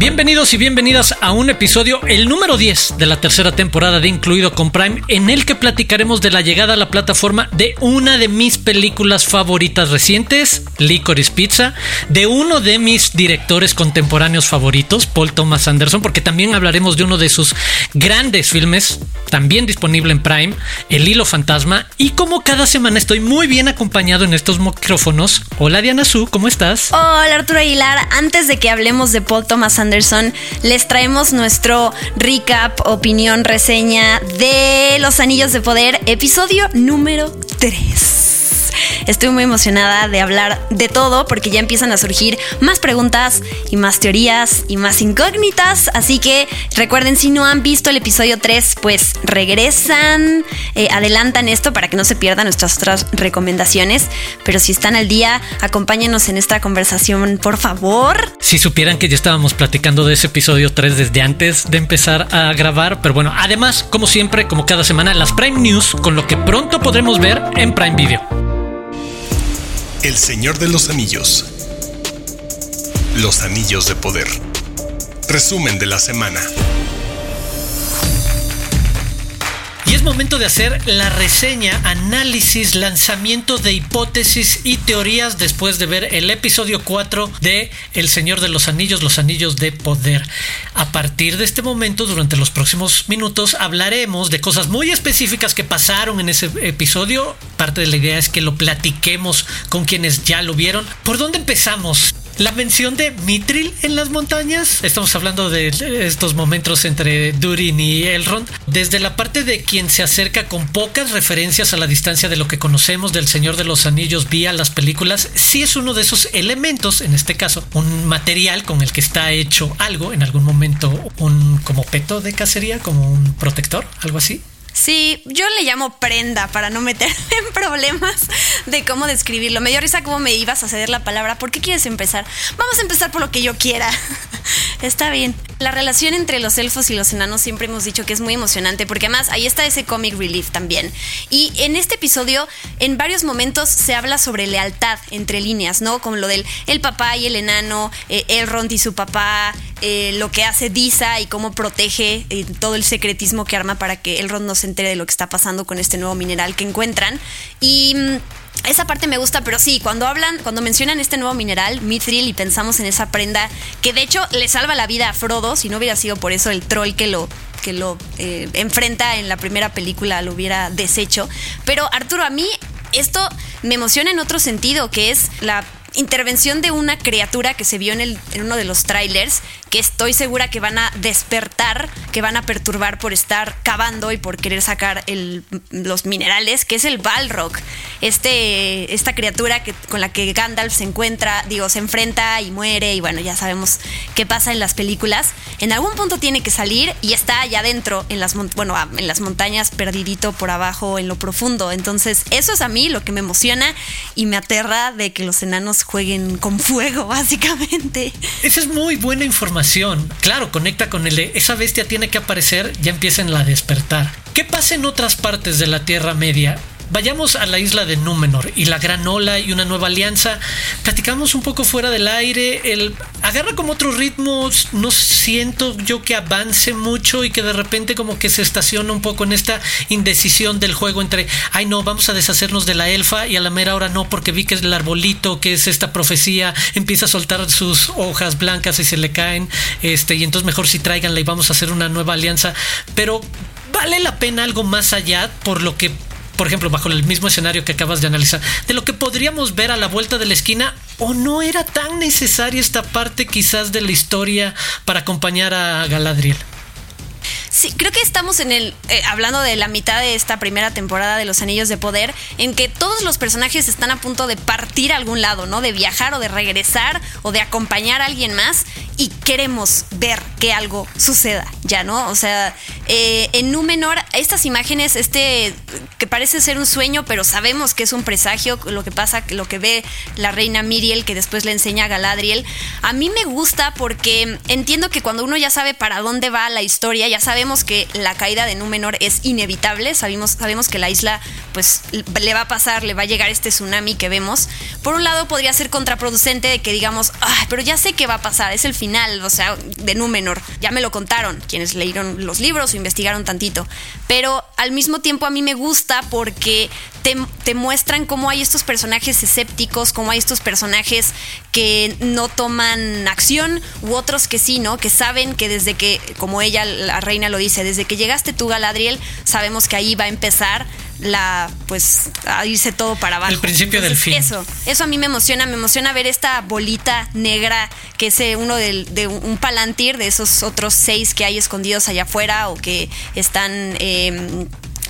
Bienvenidos y bienvenidas a un episodio, el número 10 de la tercera temporada de Incluido con Prime, en el que platicaremos de la llegada a la plataforma de una de mis películas favoritas recientes, Licorice Pizza, de uno de mis directores contemporáneos favoritos, Paul Thomas Anderson, porque también hablaremos de uno de sus grandes filmes, también disponible en Prime, El Hilo Fantasma, y como cada semana estoy muy bien acompañado en estos micrófonos. Hola Diana Su, ¿cómo estás? Hola Arturo Aguilar, antes de que hablemos de Paul Thomas Anderson, les traemos nuestro recap, opinión, reseña de Los Anillos de Poder, episodio número 3. Estoy muy emocionada de hablar de todo porque ya empiezan a surgir más preguntas y más teorías y más incógnitas. Así que recuerden, si no han visto el episodio 3, pues regresan, eh, adelantan esto para que no se pierdan nuestras otras recomendaciones. Pero si están al día, acompáñenos en esta conversación, por favor. Si supieran que ya estábamos platicando de ese episodio 3 desde antes de empezar a grabar. Pero bueno, además, como siempre, como cada semana, las Prime News con lo que pronto podremos ver en Prime Video. El Señor de los Anillos. Los Anillos de Poder. Resumen de la semana. Y es momento de hacer la reseña, análisis, lanzamiento de hipótesis y teorías después de ver el episodio 4 de El Señor de los Anillos, los Anillos de Poder. A partir de este momento, durante los próximos minutos, hablaremos de cosas muy específicas que pasaron en ese episodio. Parte de la idea es que lo platiquemos con quienes ya lo vieron. ¿Por dónde empezamos? La mención de Mitril en las montañas. Estamos hablando de estos momentos entre Durin y Elrond. Desde la parte de quien se acerca con pocas referencias a la distancia de lo que conocemos del Señor de los Anillos vía las películas, sí es uno de esos elementos, en este caso, un material con el que está hecho algo, en algún momento, un como peto de cacería, como un protector, algo así. Sí, yo le llamo prenda para no meterme en problemas de cómo describirlo. Me dio risa cómo me ibas a ceder la palabra. ¿Por qué quieres empezar? Vamos a empezar por lo que yo quiera. Está bien. La relación entre los elfos y los enanos siempre hemos dicho que es muy emocionante porque además ahí está ese comic relief también. Y en este episodio, en varios momentos se habla sobre lealtad entre líneas, ¿no? Como lo del el papá y el enano, eh, Elrond y su papá, eh, lo que hace Disa y cómo protege eh, todo el secretismo que arma para que Elrond no se entere de lo que está pasando con este nuevo mineral que encuentran. Y mm, esa parte me gusta, pero sí, cuando hablan, cuando mencionan este nuevo mineral, Mithril, y pensamos en esa prenda que de hecho le salva la vida a Frodo, si no hubiera sido por eso el troll que lo que lo eh, enfrenta en la primera película lo hubiera deshecho. Pero Arturo, a mí esto me emociona en otro sentido, que es la intervención de una criatura que se vio en, el, uno de los trailers, que estoy segura que van a despertar, que van a perturbar por estar cavando y por querer sacar los minerales, que es el Balrog. Este, esta criatura que, con la que Gandalf se encuentra, digo, se enfrenta y muere, y bueno, ya sabemos qué pasa en las películas. En algún punto tiene que salir y está allá adentro, en las, bueno, en las montañas, perdidito por abajo, en lo profundo. Entonces, eso es a mí lo que me emociona y me aterra de que los enanos jueguen con fuego, básicamente. Esa es muy buena información. Claro, conecta con el de esa bestia tiene que aparecer, ya empiecen a despertar. ¿Qué pasa en otras partes de la Tierra Media? Vayamos a la isla de Númenor y la Gran Ola y una nueva alianza. Platicamos un poco fuera del aire. El agarra como otros ritmos. No siento yo que avance mucho y que de repente como que se estaciona un poco en esta indecisión del juego entre, ay no, vamos a deshacernos de la elfa y a la mera hora no, porque vi que es el arbolito, que es esta profecía, empieza a soltar sus hojas blancas y se le caen. Este, y entonces mejor si tráiganla y vamos a hacer una nueva alianza. Pero vale la pena algo más allá por lo que por ejemplo, bajo el mismo escenario que acabas de analizar, de lo que podríamos ver a la vuelta de la esquina, o no era tan necesaria esta parte quizás de la historia para acompañar a Galadriel? Sí, creo que estamos en el. Eh, hablando de la mitad de esta primera temporada de Los Anillos de Poder, en que todos los personajes están a punto de partir a algún lado, ¿no? De viajar o de regresar o de acompañar a alguien más. Y queremos ver que algo suceda, ya, ¿no? O sea, eh, en Númenor, estas imágenes, este que parece ser un sueño, pero sabemos que es un presagio, lo que pasa, lo que ve la reina Miriel, que después le enseña a Galadriel, a mí me gusta porque entiendo que cuando uno ya sabe para dónde va la historia, ya sabemos que la caída de Númenor es inevitable, sabemos, sabemos que la isla, pues, le va a pasar, le va a llegar este tsunami que vemos. Por un lado, podría ser contraproducente de que digamos, pero ya sé qué va a pasar, es el final o sea, de Númenor. Ya me lo contaron quienes leyeron los libros o investigaron tantito. Pero al mismo tiempo a mí me gusta porque te, muestran cómo hay estos personajes escépticos, cómo hay estos personajes que no toman acción u otros que sí, ¿no? Que saben que desde que, como ella, la reina lo dice, desde que llegaste tú, Galadriel, sabemos que ahí va a empezar la pues a irse todo para abajo. El principio del fin. Eso, eso a mí me emociona, me emociona ver esta bolita negra que es eh, uno de, un palantir de esos otros seis que hay escondidos allá afuera o que están eh,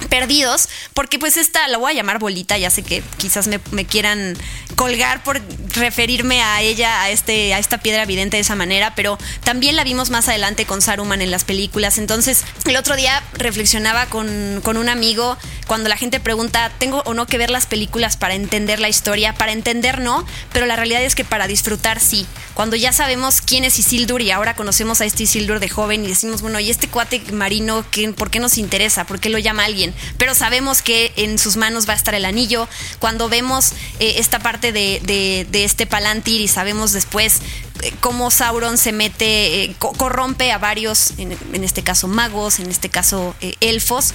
perdidos, porque pues esta la voy a llamar bolita, ya sé que quizás me, quieran colgar por referirme a ella, a, este, a esta piedra evidente de esa manera, pero también la vimos más adelante con Saruman en las películas. Entonces, el otro día reflexionaba con, con un amigo cuando la gente pregunta, ¿tengo o no que ver las películas para entender la historia? Para entender no, pero la realidad es que para disfrutar sí. Cuando ya sabemos quién es Isildur y ahora conocemos a este Isildur de joven y decimos, bueno, ¿y este cuate marino por qué nos interesa? ¿Por qué lo llama alguien? pero sabemos que en sus manos va a estar el anillo. Cuando vemos eh, esta parte de, este Palantir y sabemos después eh, cómo Sauron se mete, eh, corrompe a varios, en, este caso magos, en este caso elfos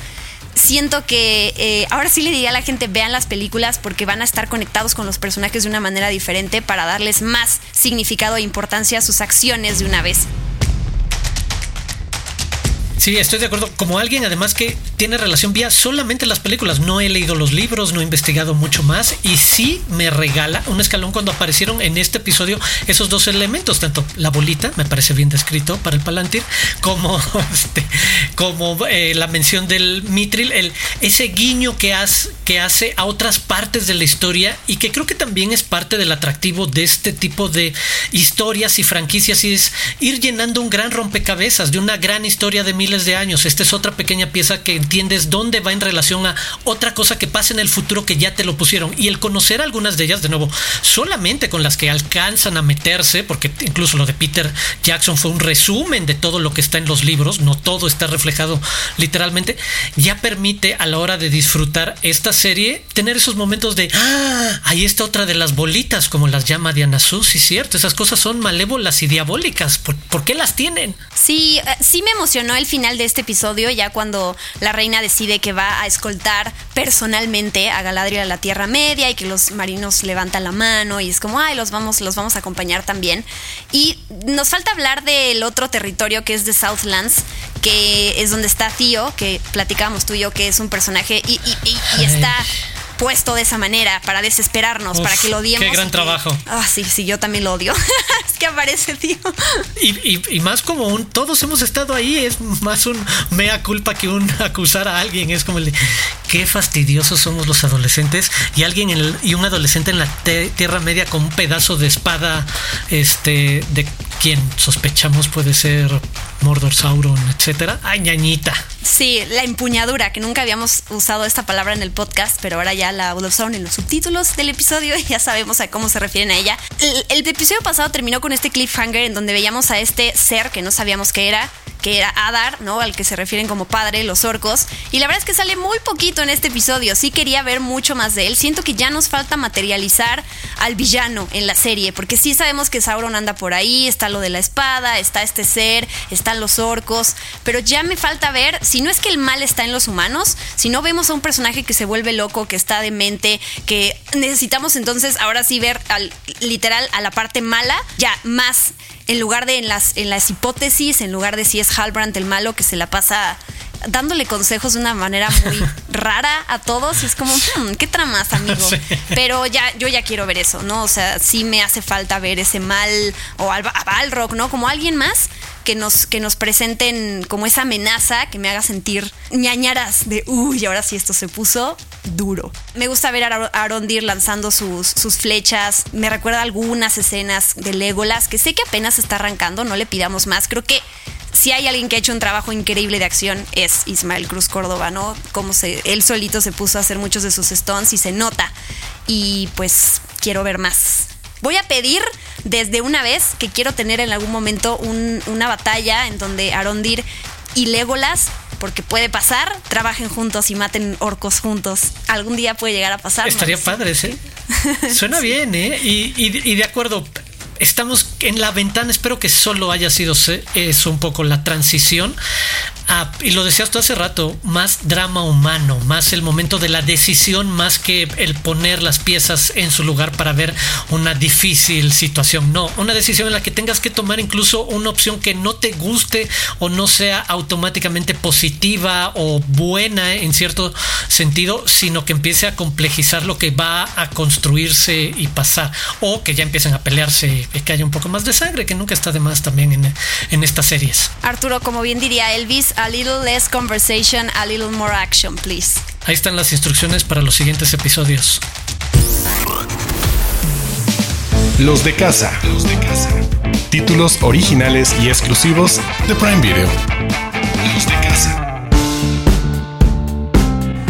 siento que ahora sí le diría a la gente vean las películas porque van a estar conectados con los personajes de una manera diferente para darles más significado e importancia a sus acciones de una vez. Sí, estoy de acuerdo. Como alguien además que tiene relación vía solamente las películas. No he leído los libros, no he investigado mucho más y sí me regala un escalón cuando aparecieron en este episodio esos dos elementos, tanto la bolita, me parece bien descrito para el Palantir, como, este, como eh, la mención del Mitril, el, ese guiño que, hace a otras partes de la historia y que creo que también es parte del atractivo de este tipo de historias y franquicias y es ir llenando un gran rompecabezas de una gran historia de de años. Esta es otra pequeña pieza que entiendes dónde va en relación a otra cosa que pasa en el futuro que ya te lo pusieron. Y el conocer algunas de ellas, de nuevo, solamente con las que alcanzan a meterse, porque incluso lo de Peter Jackson fue un resumen de todo lo que está en los libros, no todo está reflejado literalmente, ya permite a la hora de disfrutar esta serie tener esos momentos de, ah, ahí está otra de las bolitas, como las llama Diana Sus, sí, cierto, esas cosas son malévolas y diabólicas, ¿por, ¿por qué las tienen? Sí, eh, sí me emocionó el final de este episodio, ya cuando la reina decide que va a escoltar personalmente a Galadriel a la Tierra Media y que los marinos levantan la mano y es como, ay, los vamos, los vamos a acompañar también. Y nos falta hablar del otro territorio que es de Southlands, que es donde está Tío, que platicamos tú y yo, que es un personaje y, y está puesto de esa manera para desesperarnos, para que lo odiemos. Qué gran trabajo. Ah, sí, sí, yo también lo odio. es que aparece, tío. Y, más como un, todos hemos estado ahí, es más un mea culpa que un acusar a alguien, es como el de, qué fastidiosos somos los adolescentes y alguien y un adolescente en la Tierra Media con un pedazo de espada, este, de quien sospechamos puede ser Mordor, Sauron, etcétera. Ay, ñañita. Sí, la empuñadura, que nunca habíamos usado esta palabra en el podcast, pero ahora ya la usaron en los subtítulos del episodio y ya sabemos a cómo se refieren a ella. El, episodio pasado terminó con este cliffhanger en donde veíamos a este ser que no sabíamos qué era, que era Adar, ¿no? Al que se refieren como padre, los orcos. Y la verdad es que sale muy poquito en este episodio. Sí quería ver mucho más de él. Siento que ya nos falta materializar al villano en la serie, porque sí sabemos que Sauron anda por ahí, está lo de la espada, está este ser, están los orcos, pero ya me falta ver si no es que el mal está en los humanos, si no vemos a un personaje que se vuelve loco, que está demente, que necesitamos entonces ahora sí ver al, literal a la parte mala, ya más en lugar de en las, en las hipótesis, en lugar de si es Halbrand el malo que se la pasa dándole consejos de una manera muy rara a todos y es como, hmm, ¿qué tramas, amigo? Pero ya, yo ya quiero ver eso, ¿no? O sea, sí me hace falta ver ese mal o a Balrog, ¿no? Como alguien más que nos, que nos presenten como esa amenaza que me haga sentir ñañaras de, uy, ahora sí esto se puso duro. Me gusta ver a Arondir lanzando sus, sus flechas, me recuerda algunas escenas de Legolas, que sé que apenas está arrancando, no le pidamos más, creo que si hay alguien que ha hecho un trabajo increíble de acción es Ismael Cruz Córdoba, ¿no? Como se, él solito se puso a hacer muchos de sus stones y se nota. Y pues quiero ver más. Voy a pedir desde una vez que quiero tener en algún momento una batalla en donde Arondir y Legolas porque puede pasar, trabajen juntos y maten orcos juntos. Algún día puede llegar a pasar. Estaría padre, ¿sí? Suena bien, ¿eh? Y, y, de acuerdo, estamos en la ventana, espero que solo haya sido eso un poco la transición y lo decías tú hace rato, más drama humano, más el momento de la decisión, más que el poner las piezas en su lugar para ver una difícil situación. No, una decisión en la que tengas que tomar incluso una opción que no te guste o no sea automáticamente positiva o buena en cierto sentido, sino que empiece a complejizar lo que va a construirse y pasar. O que ya empiecen a pelearse, que haya un poco más de sangre, que nunca está de más también en, en estas series. Arturo, como bien diría Elvis, a little less conversation, a little more action, please. Ahí están las instrucciones para los siguientes episodios. Los de casa. Los de casa. Títulos originales y exclusivos de Prime Video. Los de casa.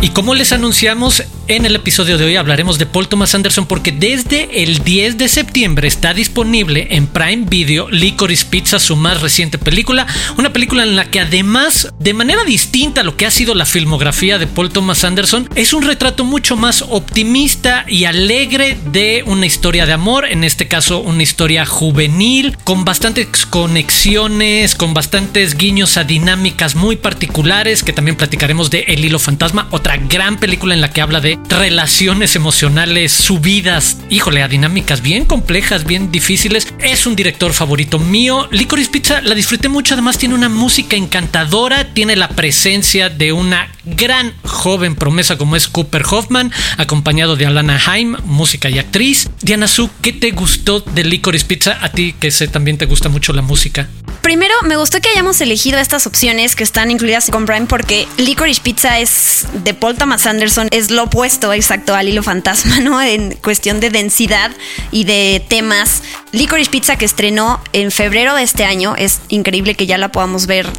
Y como les anunciamos, en el episodio de hoy hablaremos de Paul Thomas Anderson porque desde el 10 de septiembre está disponible en Prime Video Licorice Pizza, su más reciente película. Una película en la que además, de manera distinta a lo que ha sido la filmografía de Paul Thomas Anderson, es un retrato mucho más optimista y alegre de una historia de amor, en este caso una historia juvenil, con bastantes conexiones, con bastantes guiños a dinámicas muy particulares, que también platicaremos de El Hilo Fantasma, gran película en la que habla de relaciones emocionales subidas, híjole, a dinámicas bien complejas, bien difíciles. Es un director favorito mío. Licorice Pizza la disfruté mucho, además tiene una música encantadora, tiene la presencia de una gran joven promesa como es Cooper Hoffman, acompañado de Alana Haim, música y actriz. Diana Su, ¿qué te gustó de Licorice Pizza? A ti que sé también te gusta mucho la música. Primero, me gustó que hayamos elegido estas opciones que están incluidas con Prime porque Licorice Pizza es de Paul Thomas Anderson, es lo opuesto exacto al hilo fantasma, ¿no? En cuestión de densidad y de temas. Licorice Pizza que estrenó en febrero de este año, es increíble que ya la podamos ver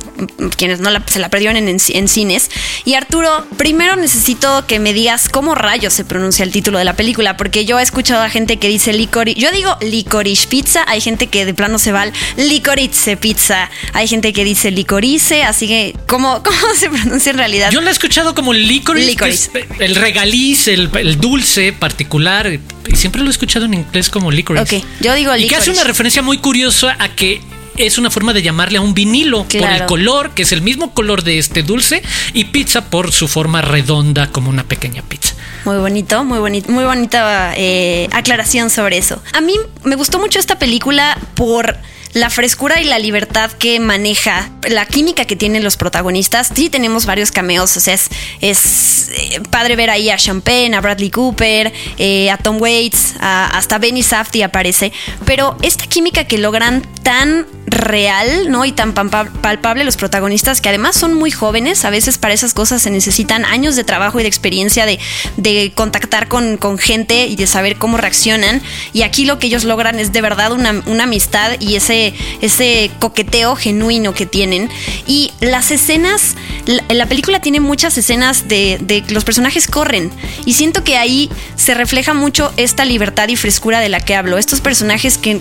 quienes no se la perdieron en, cines. Y Arturo, primero necesito que me digas cómo rayos se pronuncia el título de la película, porque yo he escuchado a gente que dice licorice, yo digo licorice pizza, hay gente que de plano se va al licorice pizza hay gente que dice licorice, así que, ¿cómo, cómo se pronuncia en realidad? Yo lo he escuchado como licorice. El regaliz, el, dulce particular. Y siempre lo he escuchado en inglés como licorice. Ok, yo digo licorice. Y que hace una referencia muy curiosa a que es una forma de llamarle a un vinilo por el color, que es el mismo color de este dulce, y pizza por su forma redonda como una pequeña pizza. Muy bonito, muy bonito, muy bonita eh, aclaración sobre eso. A mí me gustó mucho esta película por la frescura y la libertad que maneja, la química que tienen los protagonistas. Sí tenemos varios cameos, o sea, es, es eh, padre ver ahí a Champagne, a Bradley Cooper, eh, a Tom Waits, hasta Benny Safdie aparece, pero esta química que logran tan real, ¿no? Y tan palpable los protagonistas, que además son muy jóvenes, a veces para esas cosas se necesitan años de trabajo y de experiencia de, de contactar con, con, gente y de saber cómo reaccionan. Y aquí lo que ellos logran es de verdad una, una amistad y ese, ese coqueteo genuino que tienen. Y las escenas, la, la película tiene muchas escenas de, de los personajes corren. Y siento que ahí se refleja mucho esta libertad y frescura de la que hablo. Estos personajes que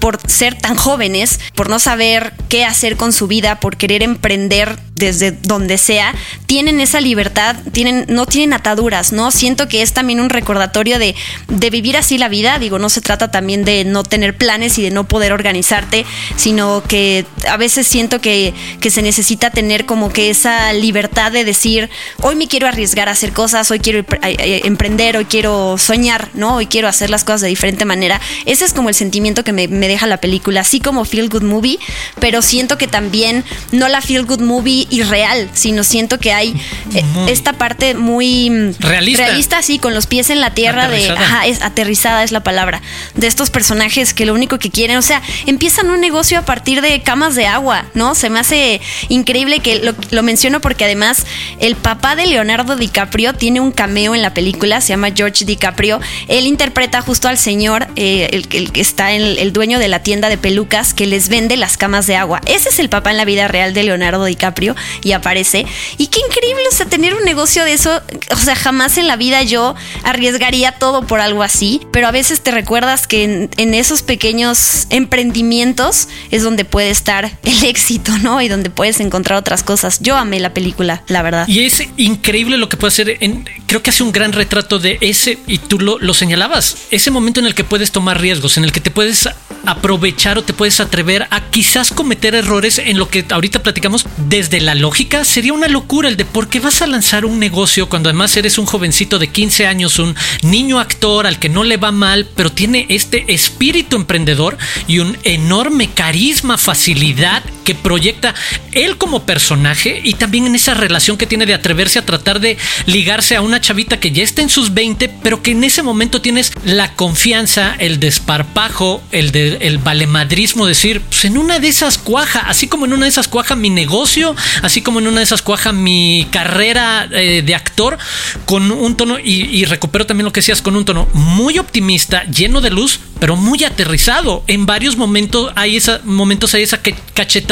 por ser tan jóvenes, por no saber qué hacer con su vida, por querer emprender desde donde sea, tienen esa libertad, tienen, no tienen ataduras, ¿no? Siento que es también un recordatorio de, de vivir así la vida. Digo, no se trata también de no tener planes y de no poder organizarte, sino que a veces siento que, que se necesita tener como que esa libertad de decir, hoy me quiero arriesgar a hacer cosas, hoy quiero emprender, hoy quiero soñar, ¿no? Hoy quiero hacer las cosas de diferente manera. Ese es como el sentimiento que me, deja la película, así como Feel Good Movie, pero siento que también no la Feel Good Movie irreal, sino siento que hay eh, esta parte muy mm, realista. realista, sí, con los pies en la tierra de, ajá, es aterrizada es la palabra, de estos personajes que lo único que quieren, o sea, empiezan un negocio a partir de camas de agua, ¿no? Se me hace increíble que lo, lo menciono porque además el papá de Leonardo DiCaprio tiene un cameo en la película, se llama George DiCaprio. Él interpreta justo al señor, eh, el, que está en el, dueño de la tienda de pelucas que les vende las camas de agua. Ese es el papá en la vida real de Leonardo DiCaprio y aparece. Y qué increíble, o sea, tener un negocio de eso. O sea, jamás en la vida yo arriesgaría todo por algo así, pero a veces te recuerdas que en, en esos pequeños emprendimientos es donde puede estar el éxito, ¿no? Y donde puedes encontrar otras cosas. Yo amé la película, la verdad. Y es increíble lo que puede hacer. En, creo que hace un gran retrato de ese, y tú lo, lo señalabas, ese momento en el que puedes tomar riesgos, en el que te puedes aprovechar o te puedes atrever a quizás cometer errores en lo que ahorita platicamos desde la lógica. Sería una locura el de por qué vas a lanzar un negocio cuando además eres un jovencito de 15 años, un niño actor al que no le va mal, pero tiene este espíritu emprendedor y un enorme carisma, facilidad que proyecta él como personaje y también en esa relación que tiene de atreverse a tratar de ligarse a una chavita que ya está en sus 20, pero que en ese momento tienes la confianza, el desparpajo, el, de, el valemadrismo, decir, pues en una de esas cuaja, así como en una de esas cuaja mi negocio, así como en una de esas cuaja mi carrera eh, de actor, con un tono, y, y recupero también lo que decías, con un tono muy optimista, lleno de luz, pero muy aterrizado. En varios momentos hay esa, momentos hay esa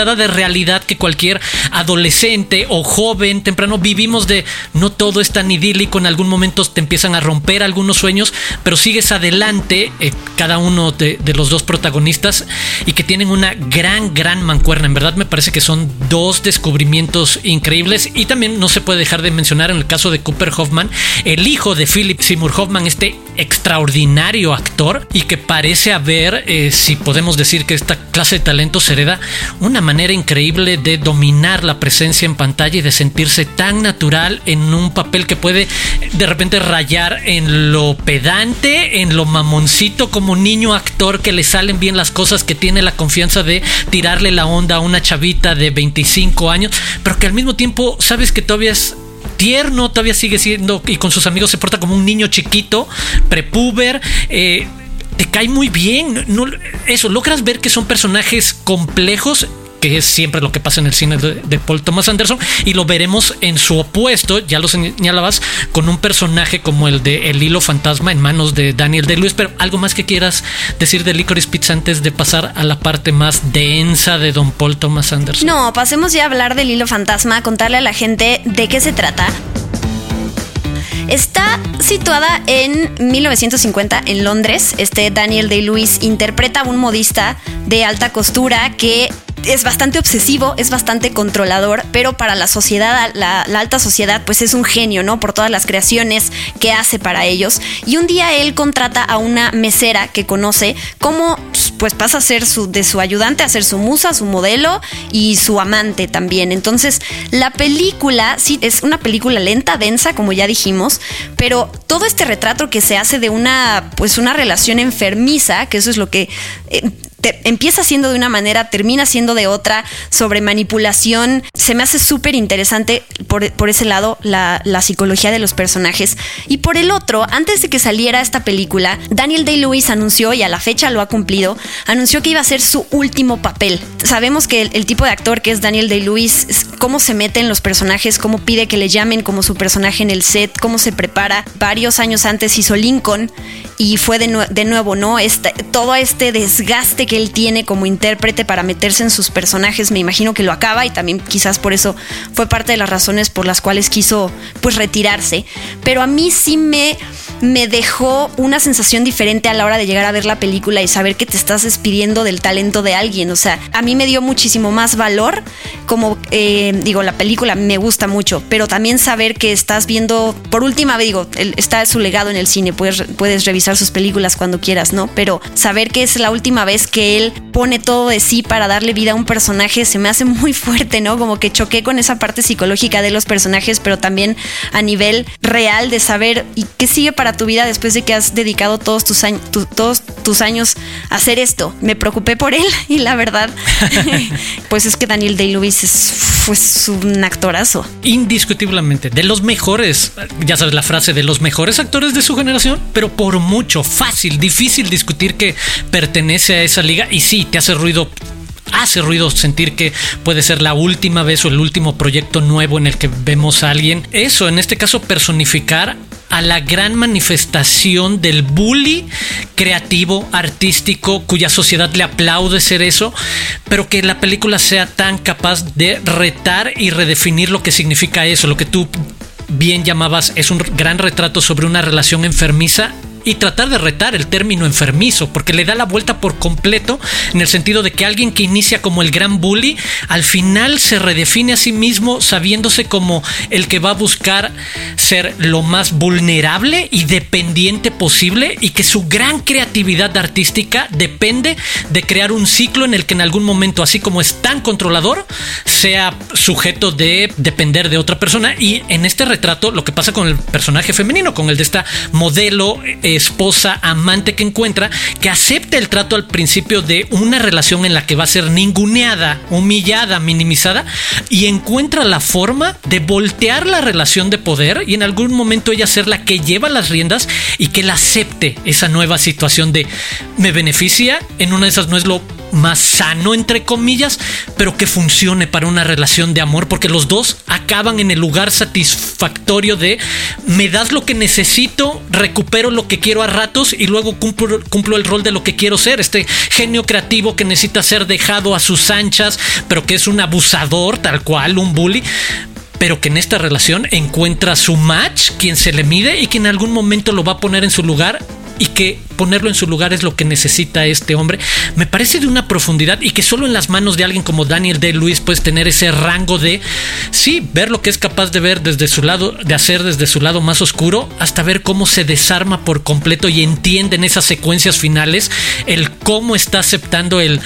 de realidad que cualquier adolescente o joven temprano vivimos de no todo es tan idílico, en algún momento te empiezan a romper algunos sueños, pero sigues adelante, eh, cada uno de, los dos protagonistas, y que tienen una gran, gran mancuerna. En verdad me parece que son dos descubrimientos increíbles y también no se puede dejar de mencionar en el caso de Cooper Hoffman, el hijo de Philip Seymour Hoffman, este extraordinario actor y que parece haber, eh, si podemos decir que esta clase de talento se hereda, una manera increíble de dominar la presencia en pantalla y de sentirse tan natural en un papel que puede de repente rayar en lo pedante, en lo mamoncito como niño actor que le salen bien las cosas, que tiene la confianza de tirarle la onda a una chavita de 25 años, pero que al mismo tiempo sabes que todavía es tierno, todavía sigue siendo y con sus amigos se porta como un niño chiquito, prepuber. Eh, te cae muy bien. No, eso, logras ver que son personajes complejos que es siempre lo que pasa en el cine de, Paul Thomas Anderson, y lo veremos en su opuesto, ya lo señalabas, con un personaje como el de El Hilo Fantasma en manos de Daniel de Luis, pero algo más que quieras decir de Licorice Pizza antes de pasar a la parte más densa de Don Paul Thomas Anderson. No, pasemos ya a hablar del Hilo Fantasma, contarle a la gente de qué se trata. Está situada en 1950 en Londres. Este Daniel Day-Lewis interpreta a un modista de alta costura que es bastante obsesivo, es bastante controlador, pero para la sociedad, la, alta sociedad, pues es un genio, ¿no? Por todas las creaciones que hace para ellos. Y un día él contrata a una mesera que conoce, como pues pasa a ser su, de su ayudante a ser su musa, su modelo y su amante también. Entonces, la película, sí, es una película lenta, densa, como ya dijimos, pero todo este retrato que se hace de una, pues una relación enfermiza, que eso es lo que... Eh, empieza siendo de una manera, termina siendo de otra, sobre manipulación. Se me hace súper interesante por, ese lado la, psicología de los personajes. Y por el otro, antes de que saliera esta película, Daniel Day-Lewis anunció, y a la fecha lo ha cumplido, anunció que iba a ser su último papel. Sabemos que el, tipo de actor que es Daniel Day-Lewis, cómo se mete en los personajes, cómo pide que le llamen como su personaje en el set, cómo se prepara. Varios años antes hizo Lincoln y fue de, de nuevo, ¿no? Este, todo este desgaste que él tiene como intérprete para meterse en sus personajes, me imagino que lo acaba y también quizás por eso fue parte de las razones por las cuales quiso pues retirarse. Pero a mí sí me, me dejó una sensación diferente a la hora de llegar a ver la película y saber que te estás despidiendo del talento de alguien. O sea, a mí me dio muchísimo más valor, como eh, digo, la película me gusta mucho, pero también saber que estás viendo, por última vez, digo, está su legado en el cine, puedes, puedes revisar sus películas cuando quieras, ¿no? Pero saber que es la última vez que él pone todo de sí para darle vida a un personaje se me hace muy fuerte, ¿no? Como que choqué con esa parte psicológica de los personajes, pero también a nivel real de saber y qué sigue para tu vida después de que has dedicado todos tus, años, todos tus años a hacer esto. Me preocupé por él y la verdad, pues es que Daniel Day-Lewis es un actorazo. Indiscutiblemente, de los mejores, ya sabes la frase, de los mejores actores de su generación, pero por mucho, fácil, difícil discutir que pertenece a esa liga y sí, te hace ruido hace ruido sentir que puede ser la última vez o el último proyecto nuevo en el que vemos a alguien. Eso, en este caso, personificar a la gran manifestación del bully creativo, artístico, cuya sociedad le aplaude ser eso, pero que la película sea tan capaz de retar y redefinir lo que significa eso, lo que tú bien llamabas es un gran retrato sobre una relación enfermiza y tratar de retar el término enfermizo, porque le da la vuelta por completo en el sentido de que alguien que inicia como el gran bully, al final se redefine a sí mismo sabiéndose como el que va a buscar ser lo más vulnerable y dependiente posible y que su gran creatividad artística depende de crear un ciclo en el que en algún momento, así como es tan controlador, sea sujeto de depender de otra persona. Y en este retrato lo que pasa con el personaje femenino, con el de esta modelo eh, esposa, amante que encuentra, que acepta el trato al principio de una relación en la que va a ser ninguneada, humillada, minimizada, y encuentra la forma de voltear la relación de poder y en algún momento ella ser la que lleva las riendas y que la acepte esa nueva situación de me beneficia, en una de esas no es lo más sano, entre comillas, pero que funcione para una relación de amor, porque los dos acaban en el lugar satisfactorio de me das lo que necesito, recupero lo que quiero a ratos y luego cumplo, cumplo el rol de lo que quiero ser, este genio creativo que necesita ser dejado a sus anchas, pero que es un abusador tal cual, un bully pero que en esta relación encuentra su match, quien se le mide y que en algún momento lo va a poner en su lugar y que ponerlo en su lugar es lo que necesita este hombre, me parece de una profundidad y que solo en las manos de alguien como Daniel D. Lewis puedes tener ese rango de, sí, ver lo que es capaz de ver desde su lado, de hacer desde su lado más oscuro, hasta ver cómo se desarma por completo y entiende en esas secuencias finales el cómo está aceptando el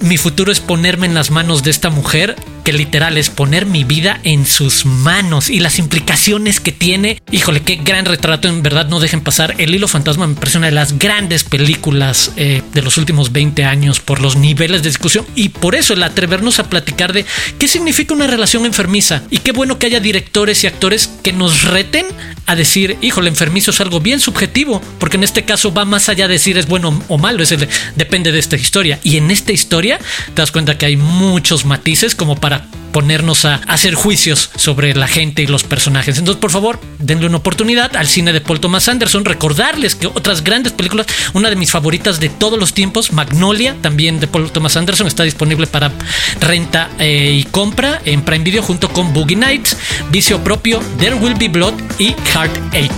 mi futuro es ponerme en las manos de esta mujer, que literal es poner mi vida en sus manos y las implicaciones que tiene. Híjole, qué gran retrato, en verdad no dejen pasar. El hilo fantasma me parece una de las grandes películas eh, de los últimos 20 años por los niveles de discusión y por eso el atrevernos a platicar de qué significa una relación enfermiza y qué bueno que haya directores y actores que nos reten a decir, híjole, enfermizo es algo bien subjetivo, porque en este caso va más allá de decir es bueno o malo, es depende de esta historia. Y en esta historia te das cuenta que hay muchos matices como para ponernos a hacer juicios sobre la gente y los personajes. Entonces, por favor, denle una oportunidad al cine de Paul Thomas Anderson. Recordarles que otras grandes películas, una de mis favoritas de todos los tiempos, Magnolia, también de Paul Thomas Anderson, está disponible para renta eh, y compra en Prime Video junto con Boogie Nights, Vicio Propio, There Will Be Blood y Heart 8.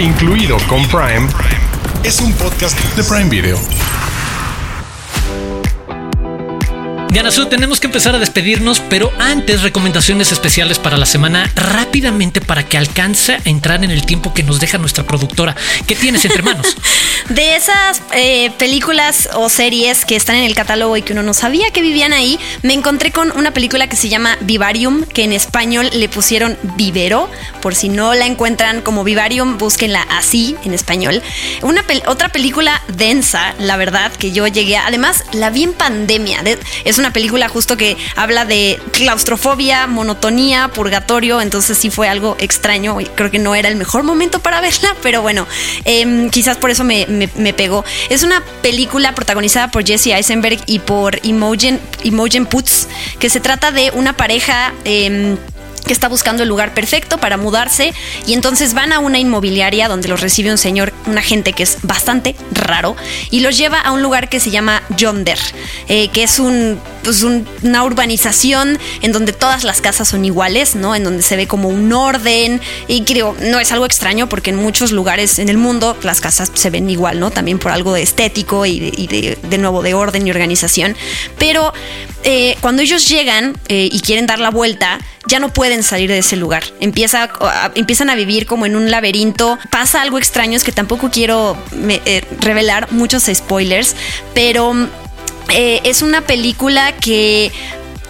Incluido con Prime, es un podcast de Prime Video. Diana Su, tenemos que empezar a despedirnos, pero antes recomendaciones especiales para la semana rápidamente para que alcance a entrar en el tiempo que nos deja nuestra productora. ¿Qué tienes entre manos? De esas eh, películas o series que están en el catálogo y que uno no sabía que vivían ahí, me encontré con una película que se llama Vivarium, que en español le pusieron Vivero. Por si no la encuentran como Vivarium, búsquenla así en español. Una otra película densa, la verdad, que yo llegué a, Además, la vi en pandemia. Es una película justo que habla de claustrofobia, monotonía, purgatorio, entonces sí fue algo extraño creo que no era el mejor momento para verla, pero bueno, em, quizás por eso me, pegó. Es una película protagonizada por Jesse Eisenberg y por Imogen, Imogen Putz, que se trata de una pareja... Em, que está buscando el lugar perfecto para mudarse y entonces van a una inmobiliaria donde los recibe un señor, un agente que es bastante raro y los lleva a un lugar que se llama Yonder, eh, que es un, pues una urbanización en donde todas las casas son iguales, ¿no? En donde se ve como un orden y creo, no es algo extraño porque en muchos lugares en el mundo las casas se ven igual, ¿no? También por algo de estético y de, nuevo de orden y organización, pero eh, cuando ellos llegan eh, y quieren dar la vuelta, ya no pueden salir de ese lugar. Empieza, empiezan a vivir como en un laberinto. Pasa algo extraño, es que tampoco quiero eh, revelar muchos spoilers, pero es una película que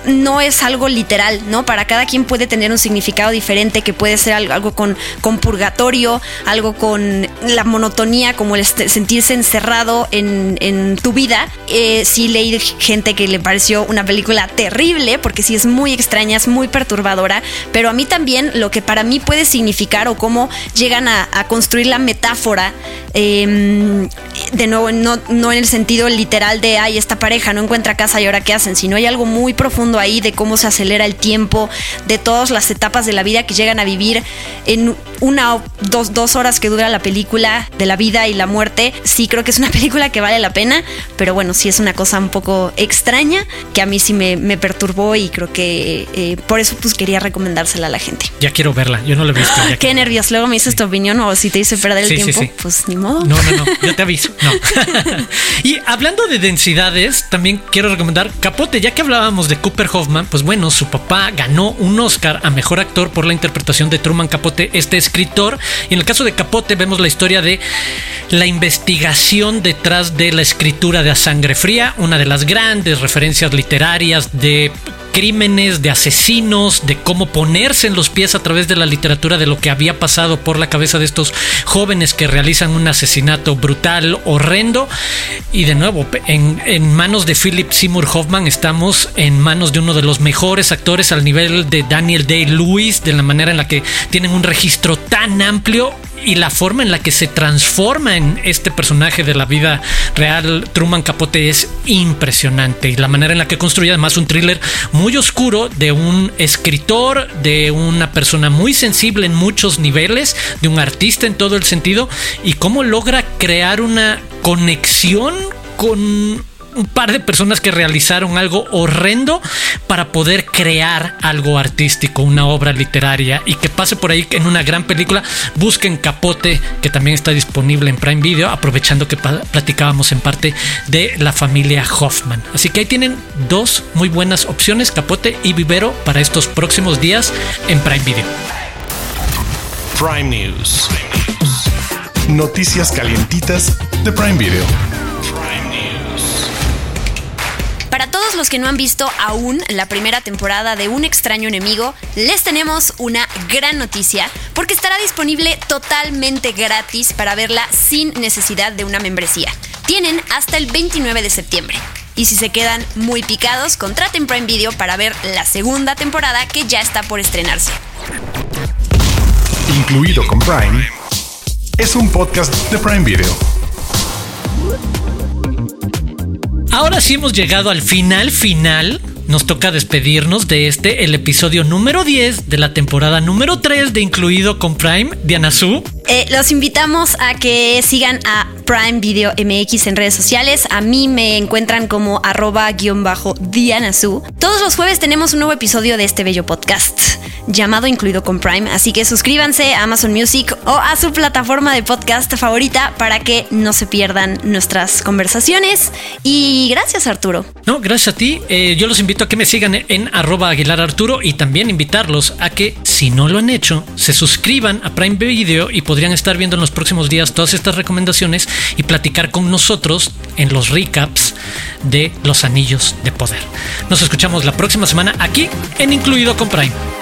no es algo literal, ¿no? Para cada quien puede tener un significado diferente, que puede ser algo, con, con, purgatorio, algo con la monotonía, como el sentirse encerrado en, en tu vida. Eh, sí leí gente que le pareció una película terrible, porque sí es muy extraña, es muy perturbadora, pero a mí también lo que para mí puede significar o cómo llegan a, construir la metáfora, em, de nuevo, no, no en el sentido literal de, ay, esta pareja no encuentra casa y ahora qué hacen, sino hay algo muy profundo ahí de cómo se acelera el tiempo, de todas las etapas de la vida que llegan a vivir en una o dos, dos horas que dura la película de la vida y la muerte. Sí, creo que es una película que vale la pena, pero bueno, sí es una cosa un poco extraña que a mí sí me, perturbó y creo que eh, por eso pues quería recomendársela a la gente. Ya quiero verla, yo no la he visto. Qué nervios, luego me dices tu opinión o si te dice perder el tiempo, pues ni modo. No, no, no, yo te aviso. No. y hablando de densidades, también quiero recomendar Capote, ya que hablábamos de Cooper Hoffman, pues bueno, su papá ganó un Oscar a mejor actor por la interpretación de Truman Capote, este escritor. Y en el caso de Capote, vemos la historia de la investigación detrás de la escritura de A Sangre Fría, una de las grandes referencias literarias de crímenes, de asesinos, de cómo ponerse en los pies a través de la literatura de lo que había pasado por la cabeza de estos jóvenes que realizan un asesinato brutal, horrendo. Y de nuevo, en, en manos de Philip Seymour Hoffman estamos en manos de uno de los mejores actores al nivel de Daniel Day-Lewis, de la manera en la que tienen un registro tan amplio y la forma en la que se transforma en este personaje de la vida real Truman Capote es impresionante. Y la manera en la que construye además un thriller muy oscuro de un escritor, de una persona muy sensible en muchos niveles, de un artista en todo el sentido y cómo logra crear una conexión con un par de personas que realizaron algo horrendo para poder crear algo artístico, una obra literaria y que pase por ahí en una gran película. Busquen Capote, que también está disponible en Prime Video, aprovechando que platicábamos en parte de la familia Hoffman. Así que ahí tienen dos muy buenas opciones, Capote y Vivero, para estos próximos días en Prime Video. Prime News. Noticias calientitas de Prime Video. Los que no han visto aún la primera temporada de Un extraño enemigo, les tenemos una gran noticia porque estará disponible totalmente gratis para verla sin necesidad de una membresía. Tienen hasta el 29 de septiembre. Y si se quedan muy picados, contraten Prime Video para ver la segunda temporada que ya está por estrenarse. Incluido con Prime, es un podcast de Prime Video. Ahora sí hemos llegado al final final. Nos toca despedirnos de este, el episodio número 10 de la temporada número 3 de Incluido con Prime, Diana Su. Eh, los invitamos a que sigan a Prime Video MX en redes sociales. A mí me encuentran como arroba guion bajo Diana Su. Todos los jueves tenemos un nuevo episodio de este bello podcast llamado Incluido con Prime. Así que suscríbanse a Amazon Music o a su plataforma de podcast favorita para que no se pierdan nuestras conversaciones. Y gracias Arturo. No, gracias a ti. Eh, yo los invito a que me sigan en arroba Aguilar Arturo y también invitarlos a que si no lo han hecho, se suscriban a Prime Video y podrían estar viendo en los próximos días todas estas recomendaciones y platicar con nosotros en los recaps de los anillos de poder. Nos escuchamos la próxima semana aquí en Incluido con Prime.